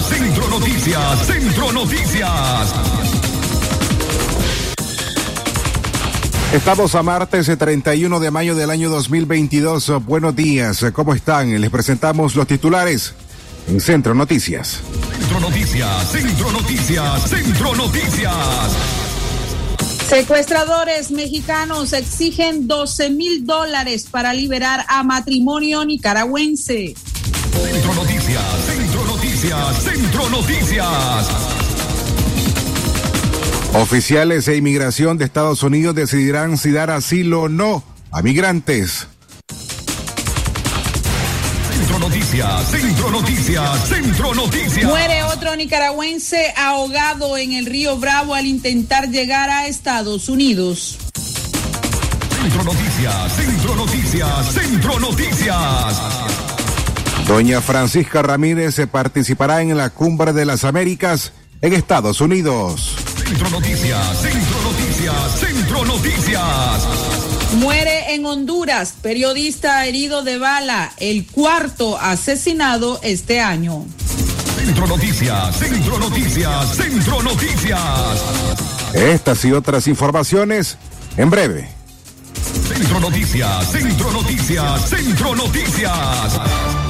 Noticias, Centro Noticias, Centro Noticias. Estamos a martes 31 de mayo del año 2022. Buenos días, ¿cómo están? Les presentamos los titulares en Centro Noticias. Centro Noticias, Centro Noticias, Centro Noticias. Secuestradores mexicanos exigen 12 mil dólares para liberar a matrimonio nicaragüense. Centro Noticias, Centro Noticias, Centro Noticias. Oficiales de inmigración de Estados Unidos decidirán si dar asilo o no a migrantes. Centro Noticias, Centro Noticias, Centro Noticias. Muere otro nicaragüense ahogado en el río Bravo al intentar llegar a Estados Unidos. Centro Noticias, Centro Noticias, Centro Noticias. Doña Francisca Ramírez se participará en la Cumbre de las Américas en Estados Unidos. Centro Noticias, Centro Noticias, Centro Noticias. Muere en Honduras, periodista herido de bala, el cuarto asesinado este año. Centro Noticias, Centro Noticias, Centro Noticias. Estas y otras informaciones en breve. Centro Noticias, Centro Noticias, Centro Noticias.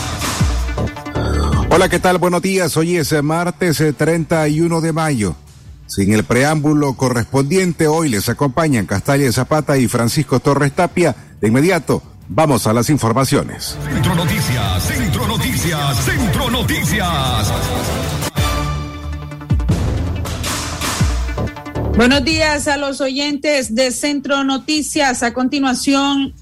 Hola, ¿qué tal? Buenos días. Hoy es eh, martes eh, 31 de mayo. Sin el preámbulo correspondiente, hoy les acompañan Castalia Zapata y Francisco Torres Tapia. De inmediato, vamos a las informaciones. Centro Noticias, Centro Noticias, Centro Noticias. Buenos días a los oyentes de Centro Noticias. A continuación,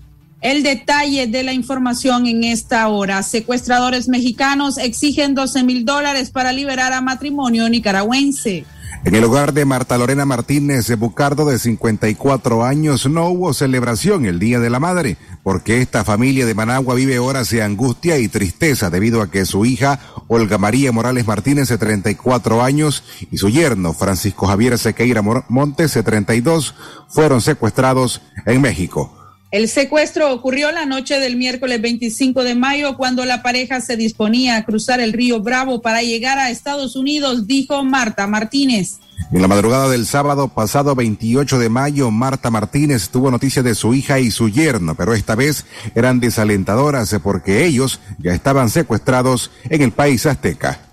el detalle de la información en esta hora. Secuestradores mexicanos exigen 12 mil dólares para liberar a matrimonio nicaragüense. En el hogar de Marta Lorena Martínez de Bucardo, de 54 años, no hubo celebración el Día de la Madre, porque esta familia de Managua vive horas de angustia y tristeza debido a que su hija, Olga María Morales Martínez, de 34 años, y su yerno, Francisco Javier Sequeira Montes, de 32, fueron secuestrados en México. El secuestro ocurrió la noche del miércoles 25 de mayo cuando la pareja se disponía a cruzar el río Bravo para llegar a Estados Unidos, dijo Marta Martínez. En la madrugada del sábado pasado 28 de mayo, Marta Martínez tuvo noticia de su hija y su yerno, pero esta vez eran desalentadoras porque ellos ya estaban secuestrados en el país azteca.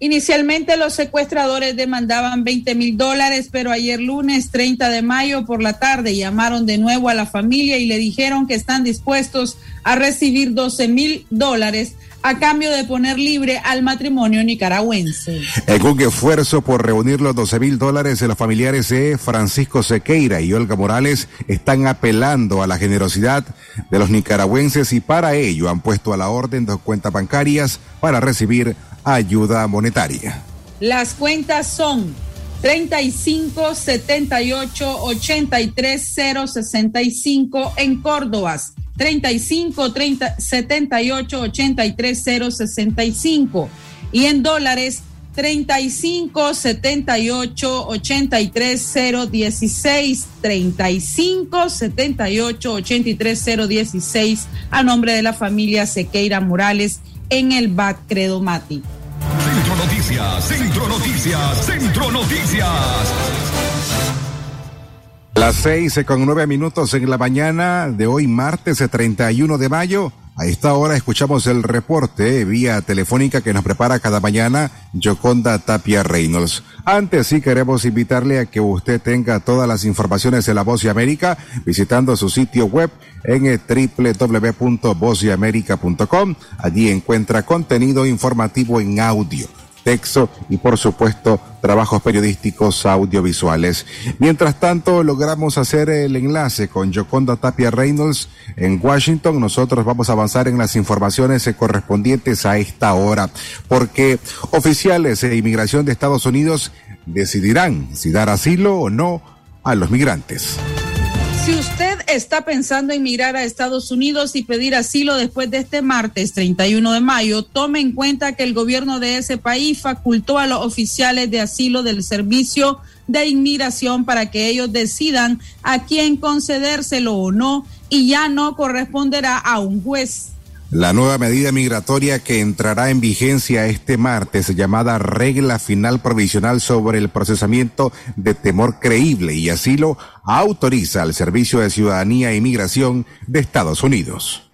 Inicialmente los secuestradores demandaban 20 mil dólares, pero ayer lunes 30 de mayo por la tarde llamaron de nuevo a la familia y le dijeron que están dispuestos a recibir 12 mil dólares a cambio de poner libre al matrimonio nicaragüense. En un esfuerzo por reunir los 12 mil dólares, los familiares de Francisco Sequeira y Olga Morales están apelando a la generosidad de los nicaragüenses y para ello han puesto a la orden dos cuentas bancarias para recibir ayuda monetaria. Las cuentas son 35 78 83 065 en Córdoba, 35 30 78 83 065 y en dólares 35 78 83 016 35 78 83 016 a nombre de la familia Sequeira Morales en el BAC Credomati. Noticias, Centro Noticias, Centro Noticias. Las seis con nueve minutos en la mañana de hoy, martes 31 de mayo. A esta hora escuchamos el reporte vía telefónica que nos prepara cada mañana Joconda Tapia Reynolds. Antes sí queremos invitarle a que usted tenga todas las informaciones de La Voz de América visitando su sitio web en www.vozdeamerica.com. Allí encuentra contenido informativo en audio texto y por supuesto trabajos periodísticos audiovisuales. Mientras tanto, logramos hacer el enlace con Joconda Tapia Reynolds en Washington. Nosotros vamos a avanzar en las informaciones correspondientes a esta hora, porque oficiales de inmigración de Estados Unidos decidirán si dar asilo o no a los migrantes. Si usted está pensando en migrar a Estados Unidos y pedir asilo después de este martes 31 de mayo, tome en cuenta que el gobierno de ese país facultó a los oficiales de asilo del Servicio de Inmigración para que ellos decidan a quién concedérselo o no y ya no corresponderá a un juez. La nueva medida migratoria que entrará en vigencia este martes, llamada Regla Final Provisional sobre el Procesamiento de Temor Creíble y Asilo, autoriza al Servicio de Ciudadanía e Inmigración de Estados Unidos.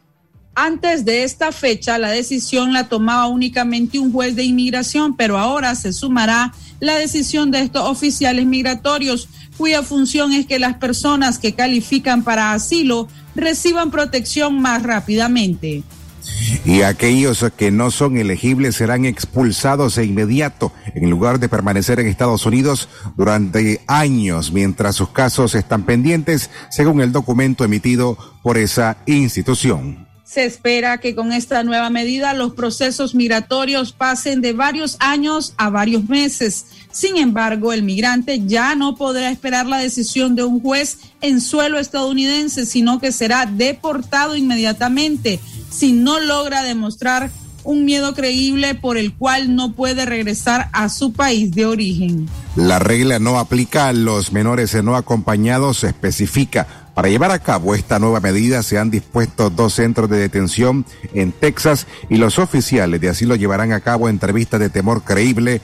Antes de esta fecha, la decisión la tomaba únicamente un juez de inmigración, pero ahora se sumará la decisión de estos oficiales migratorios, cuya función es que las personas que califican para asilo reciban protección más rápidamente y aquellos que no son elegibles serán expulsados de inmediato en lugar de permanecer en Estados Unidos durante años mientras sus casos están pendientes, según el documento emitido por esa institución. Se espera que con esta nueva medida los procesos migratorios pasen de varios años a varios meses. Sin embargo, el migrante ya no podrá esperar la decisión de un juez en suelo estadounidense, sino que será deportado inmediatamente si no logra demostrar un miedo creíble por el cual no puede regresar a su país de origen. La regla no aplica a los menores no acompañados, especifica. Para llevar a cabo esta nueva medida se han dispuesto dos centros de detención en Texas y los oficiales de asilo llevarán a cabo entrevistas de temor creíble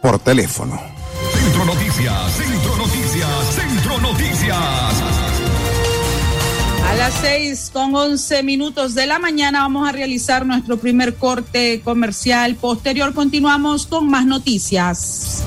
por teléfono. Centro Noticias, Centro Noticias, Centro Noticias. A las seis con once minutos de la mañana vamos a realizar nuestro primer corte comercial. Posterior continuamos con más noticias.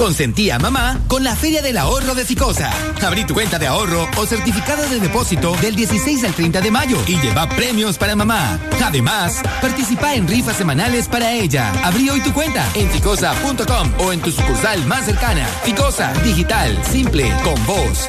Consentí a mamá con la Feria del Ahorro de Ficosa. Abrí tu cuenta de ahorro o certificado de depósito del 16 al 30 de mayo y lleva premios para mamá. Además, participa en rifas semanales para ella. Abrí hoy tu cuenta en ficosa.com o en tu sucursal más cercana. Ficosa, digital, simple, con vos.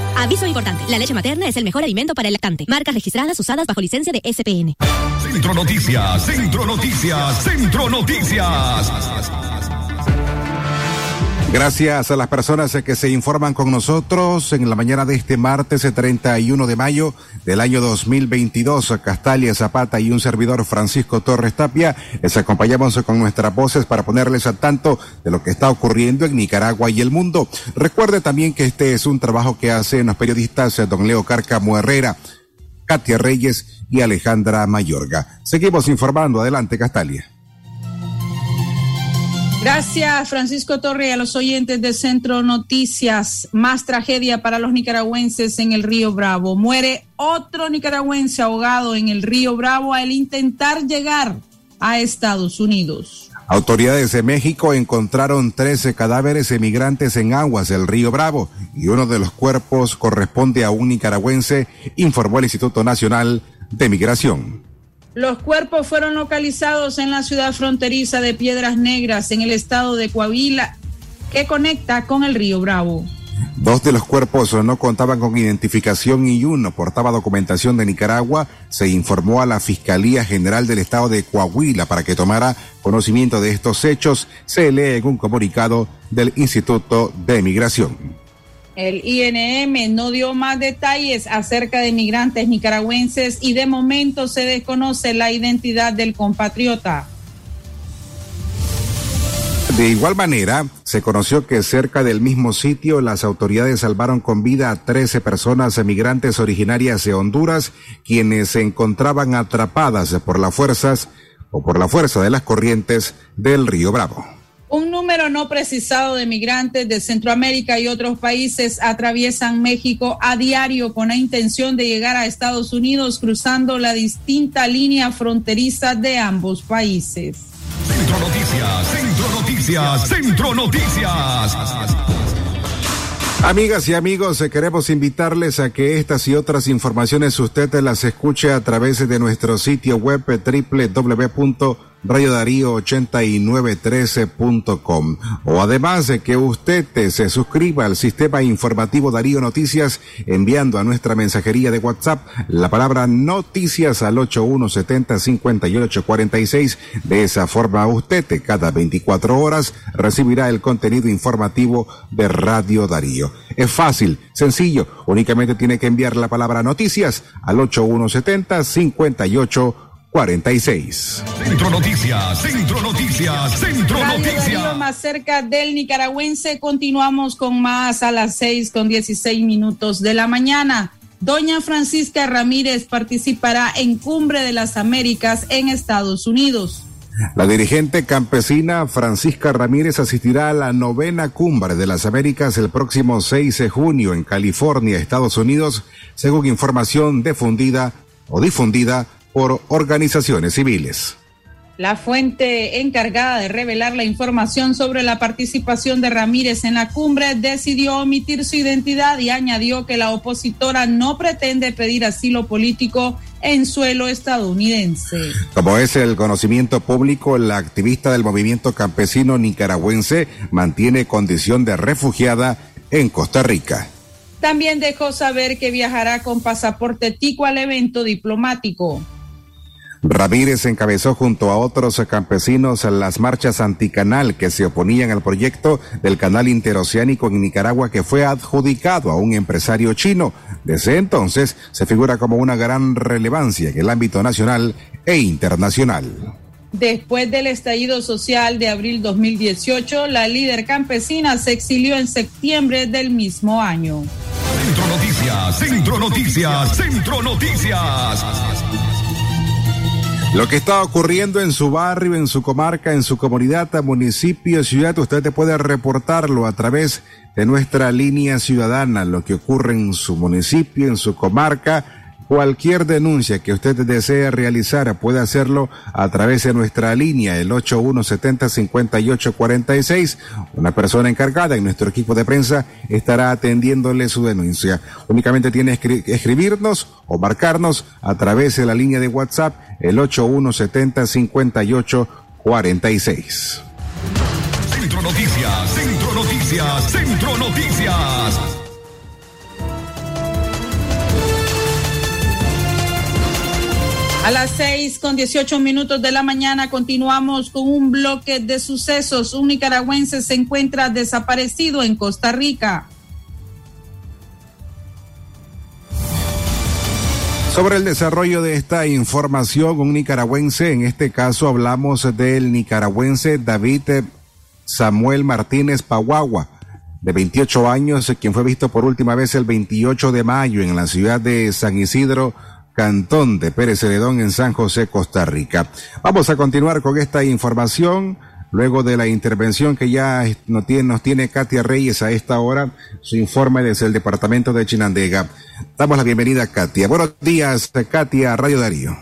Aviso importante, la leche materna es el mejor alimento para el lactante. Marcas registradas usadas bajo licencia de SPN. Centro Noticias, Centro Noticias, Centro Noticias. Gracias a las personas que se informan con nosotros en la mañana de este martes 31 de mayo del año 2022. Castalia Zapata y un servidor Francisco Torres Tapia les acompañamos con nuestras voces para ponerles al tanto de lo que está ocurriendo en Nicaragua y el mundo. Recuerde también que este es un trabajo que hacen los periodistas don Leo Cárcamo Herrera, Katia Reyes y Alejandra Mayorga. Seguimos informando. Adelante, Castalia. Gracias, Francisco Torre, a los oyentes de Centro Noticias. Más tragedia para los nicaragüenses en el río Bravo. Muere otro nicaragüense ahogado en el río Bravo al intentar llegar a Estados Unidos. Autoridades de México encontraron 13 cadáveres emigrantes en aguas del río Bravo y uno de los cuerpos corresponde a un nicaragüense, informó el Instituto Nacional de Migración. Los cuerpos fueron localizados en la ciudad fronteriza de Piedras Negras, en el estado de Coahuila, que conecta con el río Bravo. Dos de los cuerpos no contaban con identificación y uno portaba documentación de Nicaragua. Se informó a la Fiscalía General del Estado de Coahuila para que tomara conocimiento de estos hechos. Se lee en un comunicado del Instituto de Migración. El INM no dio más detalles acerca de migrantes nicaragüenses y de momento se desconoce la identidad del compatriota. De igual manera, se conoció que cerca del mismo sitio las autoridades salvaron con vida a 13 personas emigrantes originarias de Honduras, quienes se encontraban atrapadas por las fuerzas o por la fuerza de las corrientes del río Bravo. Un número no precisado de migrantes de Centroamérica y otros países atraviesan México a diario con la intención de llegar a Estados Unidos cruzando la distinta línea fronteriza de ambos países. Centro Noticias, Centro Noticias, Centro Noticias. Amigas y amigos, eh, queremos invitarles a que estas y otras informaciones usted las escuche a través de nuestro sitio web eh, www Radio Darío 8913.com. O además de que usted se suscriba al sistema informativo Darío Noticias enviando a nuestra mensajería de WhatsApp la palabra noticias al 8170-5846. De esa forma usted cada 24 horas recibirá el contenido informativo de Radio Darío. Es fácil, sencillo, únicamente tiene que enviar la palabra noticias al 8170 58 46. Centro Noticias, Centro Noticias, Centro Noticias. Más cerca del nicaragüense, continuamos con más a las 6 con 16 minutos de la mañana. Doña Francisca Ramírez participará en Cumbre de las Américas en Estados Unidos. La dirigente campesina Francisca Ramírez asistirá a la novena cumbre de las Américas el próximo 6 de junio en California, Estados Unidos, según información difundida o difundida por organizaciones civiles. La fuente encargada de revelar la información sobre la participación de Ramírez en la cumbre decidió omitir su identidad y añadió que la opositora no pretende pedir asilo político en suelo estadounidense. Como es el conocimiento público, la activista del movimiento campesino nicaragüense mantiene condición de refugiada en Costa Rica. También dejó saber que viajará con pasaporte tico al evento diplomático. Ramírez encabezó junto a otros campesinos las marchas anticanal que se oponían al proyecto del canal interoceánico en Nicaragua que fue adjudicado a un empresario chino. Desde entonces se figura como una gran relevancia en el ámbito nacional e internacional. Después del estallido social de abril 2018, la líder campesina se exilió en septiembre del mismo año. Centro Noticias, Centro Noticias, Centro Noticias. Lo que está ocurriendo en su barrio, en su comarca, en su comunidad, municipio, ciudad, usted puede reportarlo a través de nuestra línea ciudadana, lo que ocurre en su municipio, en su comarca, Cualquier denuncia que usted desee realizar puede hacerlo a través de nuestra línea, el 8170-5846. Una persona encargada en nuestro equipo de prensa estará atendiéndole su denuncia. Únicamente tiene que escribirnos o marcarnos a través de la línea de WhatsApp, el 8170-5846. Centro Noticias, Centro Noticias, Centro Noticias. A las seis con dieciocho minutos de la mañana continuamos con un bloque de sucesos. Un nicaragüense se encuentra desaparecido en Costa Rica. Sobre el desarrollo de esta información, un nicaragüense, en este caso hablamos del nicaragüense David Samuel Martínez Paguagua, de 28 años, quien fue visto por última vez el 28 de mayo en la ciudad de San Isidro, Cantón de Pérez Heredón en San José, Costa Rica. Vamos a continuar con esta información. Luego de la intervención que ya nos tiene, nos tiene Katia Reyes a esta hora, su informe desde el departamento de Chinandega. Damos la bienvenida a Katia. Buenos días, Katia, Radio Darío.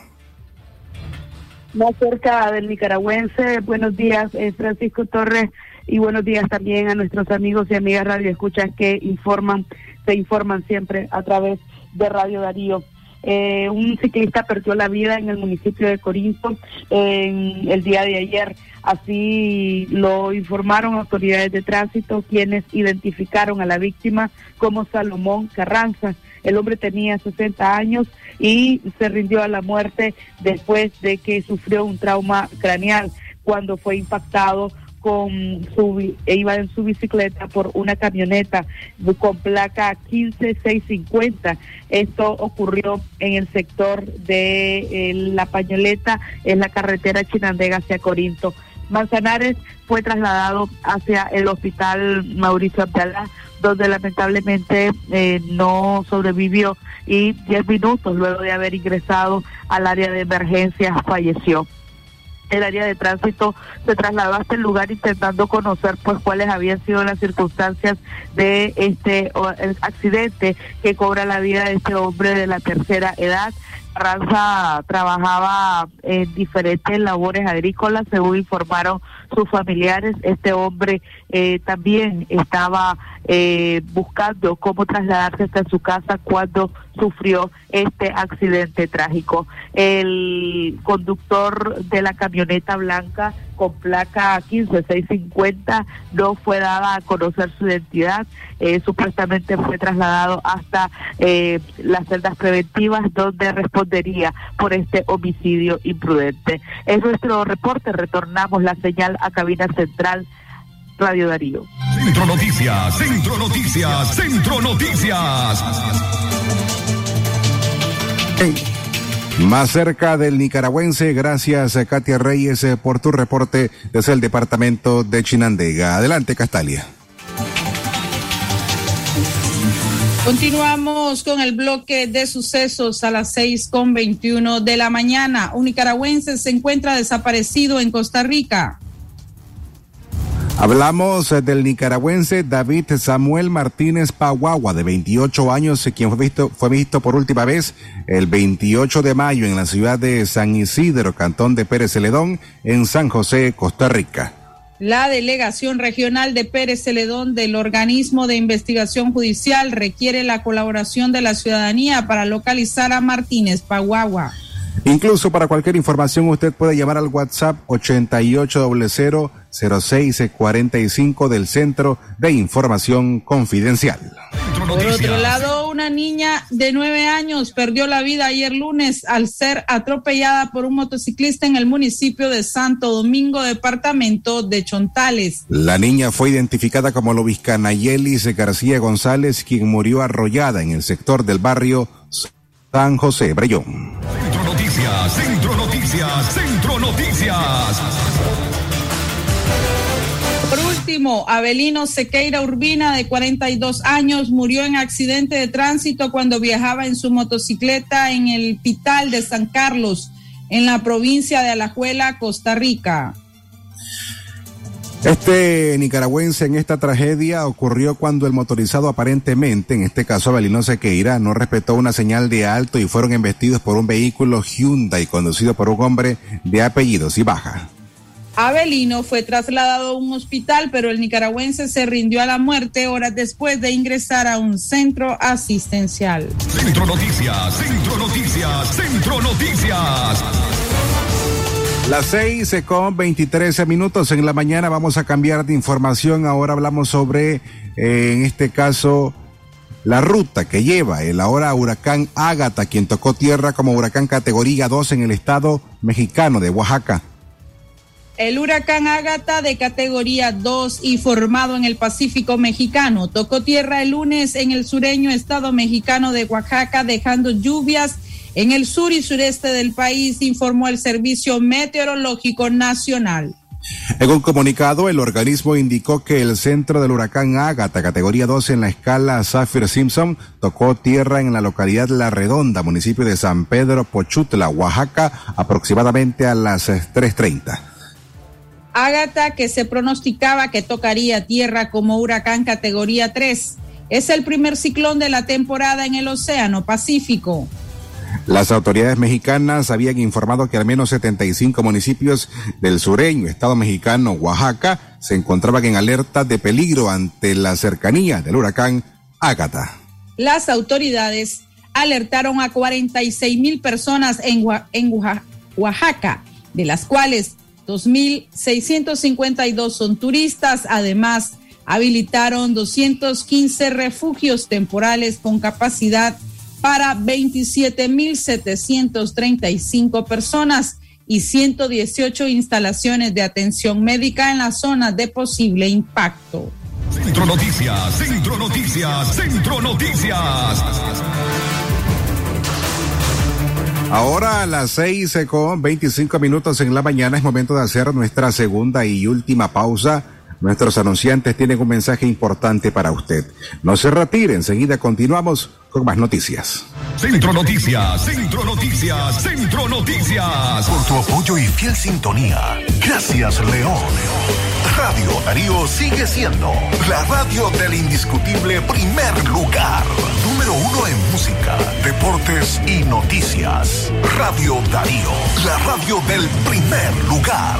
Más cerca del nicaragüense, buenos días, eh, Francisco Torres, y buenos días también a nuestros amigos y amigas Radio Escuchas que informan, se informan siempre a través de Radio Darío. Eh, un ciclista perdió la vida en el municipio de Corinto en el día de ayer. Así lo informaron autoridades de tránsito, quienes identificaron a la víctima como Salomón Carranza. El hombre tenía 60 años y se rindió a la muerte después de que sufrió un trauma craneal cuando fue impactado con su e iba en su bicicleta por una camioneta con placa 15650. Esto ocurrió en el sector de eh, La Pañoleta, en la carretera Chinandega hacia Corinto. Manzanares fue trasladado hacia el hospital Mauricio Abdalá, donde lamentablemente eh, no sobrevivió y 10 minutos luego de haber ingresado al área de emergencia falleció el área de tránsito se trasladó hasta el lugar intentando conocer pues cuáles habían sido las circunstancias de este accidente que cobra la vida de este hombre de la tercera edad. Ranza trabajaba en diferentes labores agrícolas, según informaron sus familiares. Este hombre eh, también estaba eh, buscando cómo trasladarse hasta su casa cuando sufrió este accidente trágico. El conductor de la camioneta blanca con placa 15650 no fue dada a conocer su identidad, eh, supuestamente fue trasladado hasta eh, las celdas preventivas donde respondería por este homicidio imprudente. Es nuestro reporte, retornamos la señal a cabina central Radio Darío. Centro Noticias, Centro Noticias, Centro Noticias. Más cerca del nicaragüense, gracias a Katia Reyes eh, por tu reporte desde el departamento de Chinandega. Adelante, Castalia. Continuamos con el bloque de sucesos a las seis con veintiuno de la mañana. Un nicaragüense se encuentra desaparecido en Costa Rica. Hablamos eh, del nicaragüense David Samuel Martínez Paguagua, de 28 años, eh, quien fue visto, fue visto por última vez el 28 de mayo en la ciudad de San Isidro, cantón de Pérez Celedón, en San José, Costa Rica. La delegación regional de Pérez Celedón del organismo de investigación judicial requiere la colaboración de la ciudadanía para localizar a Martínez Paguagua. Incluso para cualquier información usted puede llamar al WhatsApp 88000645 del Centro de Información Confidencial. Por otro lado, una niña de nueve años perdió la vida ayer lunes al ser atropellada por un motociclista en el municipio de Santo Domingo, departamento de Chontales. La niña fue identificada como Lobisca Nayelis García González, quien murió arrollada en el sector del barrio San José Brellón. Centro Noticias, Centro Noticias. Por último, Abelino Sequeira Urbina, de 42 años, murió en accidente de tránsito cuando viajaba en su motocicleta en el Pital de San Carlos, en la provincia de Alajuela, Costa Rica. Este nicaragüense en esta tragedia ocurrió cuando el motorizado aparentemente, en este caso Abelino Sequeira, no respetó una señal de alto y fueron embestidos por un vehículo Hyundai conducido por un hombre de apellidos y baja. Abelino fue trasladado a un hospital, pero el nicaragüense se rindió a la muerte horas después de ingresar a un centro asistencial. Centro Noticias, Centro Noticias, Centro Noticias. Las seis con veintitrés minutos en la mañana vamos a cambiar de información. Ahora hablamos sobre, eh, en este caso, la ruta que lleva el ahora huracán Ágata, quien tocó tierra como huracán categoría 2 en el estado mexicano de Oaxaca. El huracán Ágata de categoría 2 y formado en el Pacífico mexicano tocó tierra el lunes en el sureño estado mexicano de Oaxaca, dejando lluvias en el sur y sureste del país, informó el Servicio Meteorológico Nacional. En un comunicado, el organismo indicó que el centro del huracán Ágata, categoría 2 en la escala Saffir Simpson, tocó tierra en la localidad La Redonda, municipio de San Pedro Pochutla, Oaxaca, aproximadamente a las 3.30. Ágata, que se pronosticaba que tocaría tierra como huracán categoría 3, es el primer ciclón de la temporada en el Océano Pacífico. Las autoridades mexicanas habían informado que al menos 75 municipios del sureño estado mexicano Oaxaca se encontraban en alerta de peligro ante la cercanía del huracán Ágata. Las autoridades alertaron a 46 mil personas en, en Oaxaca, de las cuales 2.652 son turistas. Además, habilitaron 215 refugios temporales con capacidad para 27.735 personas y 118 instalaciones de atención médica en la zona de posible impacto. Centro Noticias, Centro Noticias, Centro Noticias. Ahora a las seis con 25 minutos en la mañana es momento de hacer nuestra segunda y última pausa. Nuestros anunciantes tienen un mensaje importante para usted. No se retire, enseguida continuamos con más noticias. Centro Noticias, Centro Noticias, Centro Noticias. Por tu apoyo y fiel sintonía. Gracias, León. Radio Darío sigue siendo la radio del indiscutible primer lugar. Número uno en música, deportes y noticias. Radio Darío, la radio del primer lugar.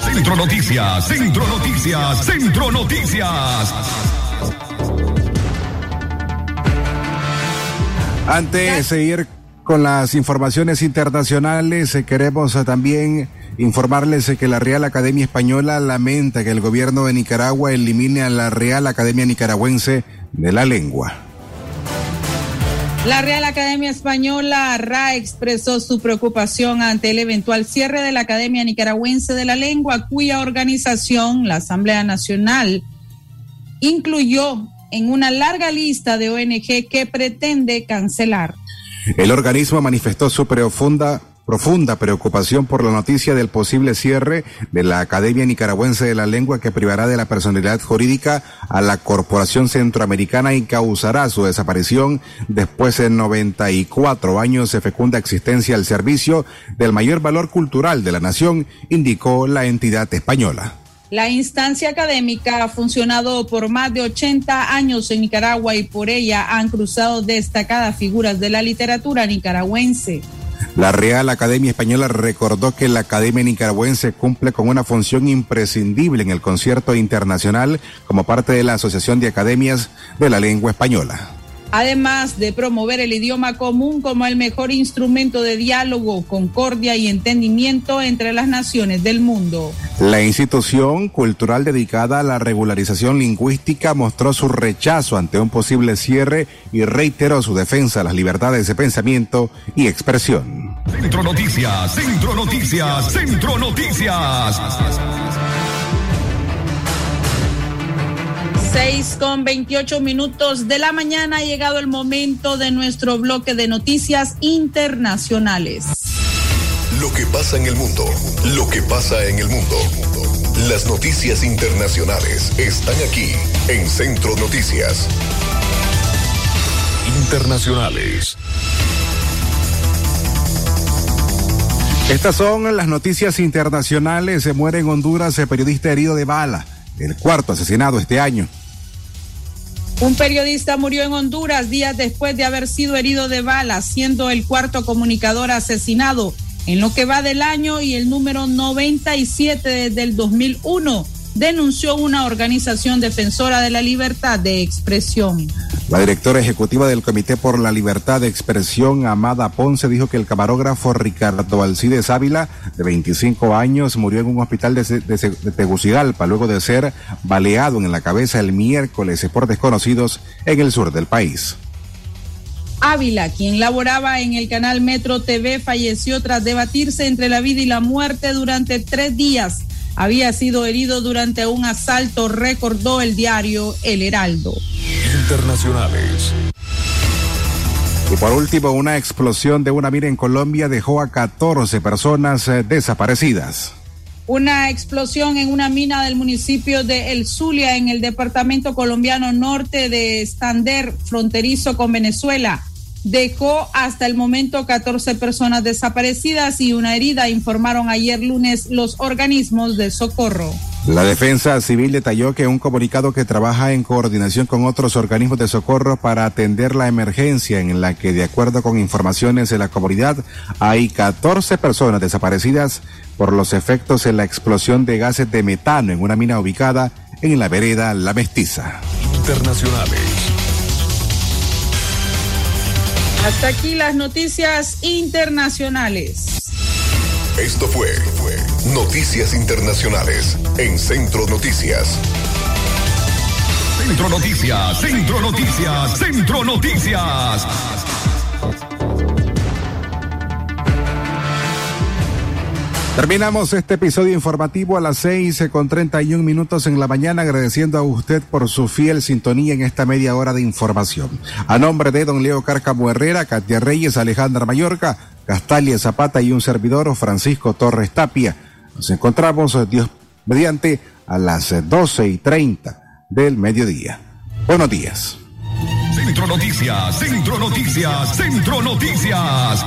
Centro Noticias, Centro Noticias, Centro Noticias. Antes de seguir con las informaciones internacionales, eh, queremos eh, también informarles que la Real Academia Española lamenta que el gobierno de Nicaragua elimine a la Real Academia Nicaragüense de la Lengua. La Real Academia Española RA expresó su preocupación ante el eventual cierre de la Academia Nicaragüense de la Lengua, cuya organización, la Asamblea Nacional, incluyó en una larga lista de ONG que pretende cancelar. El organismo manifestó su profunda profunda preocupación por la noticia del posible cierre de la Academia Nicaragüense de la Lengua que privará de la personalidad jurídica a la Corporación Centroamericana y causará su desaparición después de 94 años de fecunda existencia al servicio del mayor valor cultural de la nación, indicó la entidad española. La instancia académica ha funcionado por más de 80 años en Nicaragua y por ella han cruzado destacadas figuras de la literatura nicaragüense. La Real Academia Española recordó que la Academia Nicaragüense cumple con una función imprescindible en el concierto internacional como parte de la Asociación de Academias de la Lengua Española además de promover el idioma común como el mejor instrumento de diálogo, concordia y entendimiento entre las naciones del mundo. La institución cultural dedicada a la regularización lingüística mostró su rechazo ante un posible cierre y reiteró su defensa de las libertades de pensamiento y expresión. Centro Noticias, Centro Noticias, Centro Noticias. 6 con 28 minutos de la mañana ha llegado el momento de nuestro bloque de noticias internacionales. Lo que pasa en el mundo, lo que pasa en el mundo. Las noticias internacionales están aquí en Centro Noticias. Internacionales. Estas son las noticias internacionales. Se muere en Honduras el periodista herido de bala, el cuarto asesinado este año. Un periodista murió en Honduras días después de haber sido herido de bala, siendo el cuarto comunicador asesinado en lo que va del año y el número 97 desde el 2001 denunció una organización defensora de la libertad de expresión. La directora ejecutiva del Comité por la Libertad de Expresión, Amada Ponce, dijo que el camarógrafo Ricardo Alcides Ávila, de 25 años, murió en un hospital de, Tegucigalpa luego de ser baleado en la cabeza el miércoles por desconocidos en el sur del país. Ávila, quien laboraba en el canal Metro TV, falleció tras debatirse entre la vida y la muerte durante tres días había sido herido durante un asalto, recordó el diario El Heraldo. Internacionales. Y por último, una explosión de una mina en Colombia dejó a 14 personas eh, desaparecidas. Una explosión en una mina del municipio de El Zulia, en el departamento colombiano norte de Stander, fronterizo con Venezuela dejó hasta el momento 14 personas desaparecidas y una herida, informaron ayer lunes los organismos de socorro. La defensa civil detalló que un comunicado que trabaja en coordinación con otros organismos de socorro para atender la emergencia en la que, de acuerdo con informaciones de la comunidad, hay 14 personas desaparecidas por los efectos en la explosión de gases de metano en una mina ubicada en la vereda La Mestiza. Internacionales. Hasta aquí las noticias internacionales. Esto fue, fue Noticias Internacionales en Centro Noticias. Centro Noticias, Centro Noticias, Centro Noticias. Terminamos este episodio informativo a las seis con treinta y un minutos en la mañana, agradeciendo a usted por su fiel sintonía en esta media hora de información. A nombre de don Leo Cárcamo Herrera, Katia Reyes, Alejandra Mallorca, Castalia Zapata y un servidor, Francisco Torres Tapia. Nos encontramos, Dios mediante, a las doce y treinta del mediodía. Buenos días. Centro Noticias, Centro Noticias, Centro Noticias.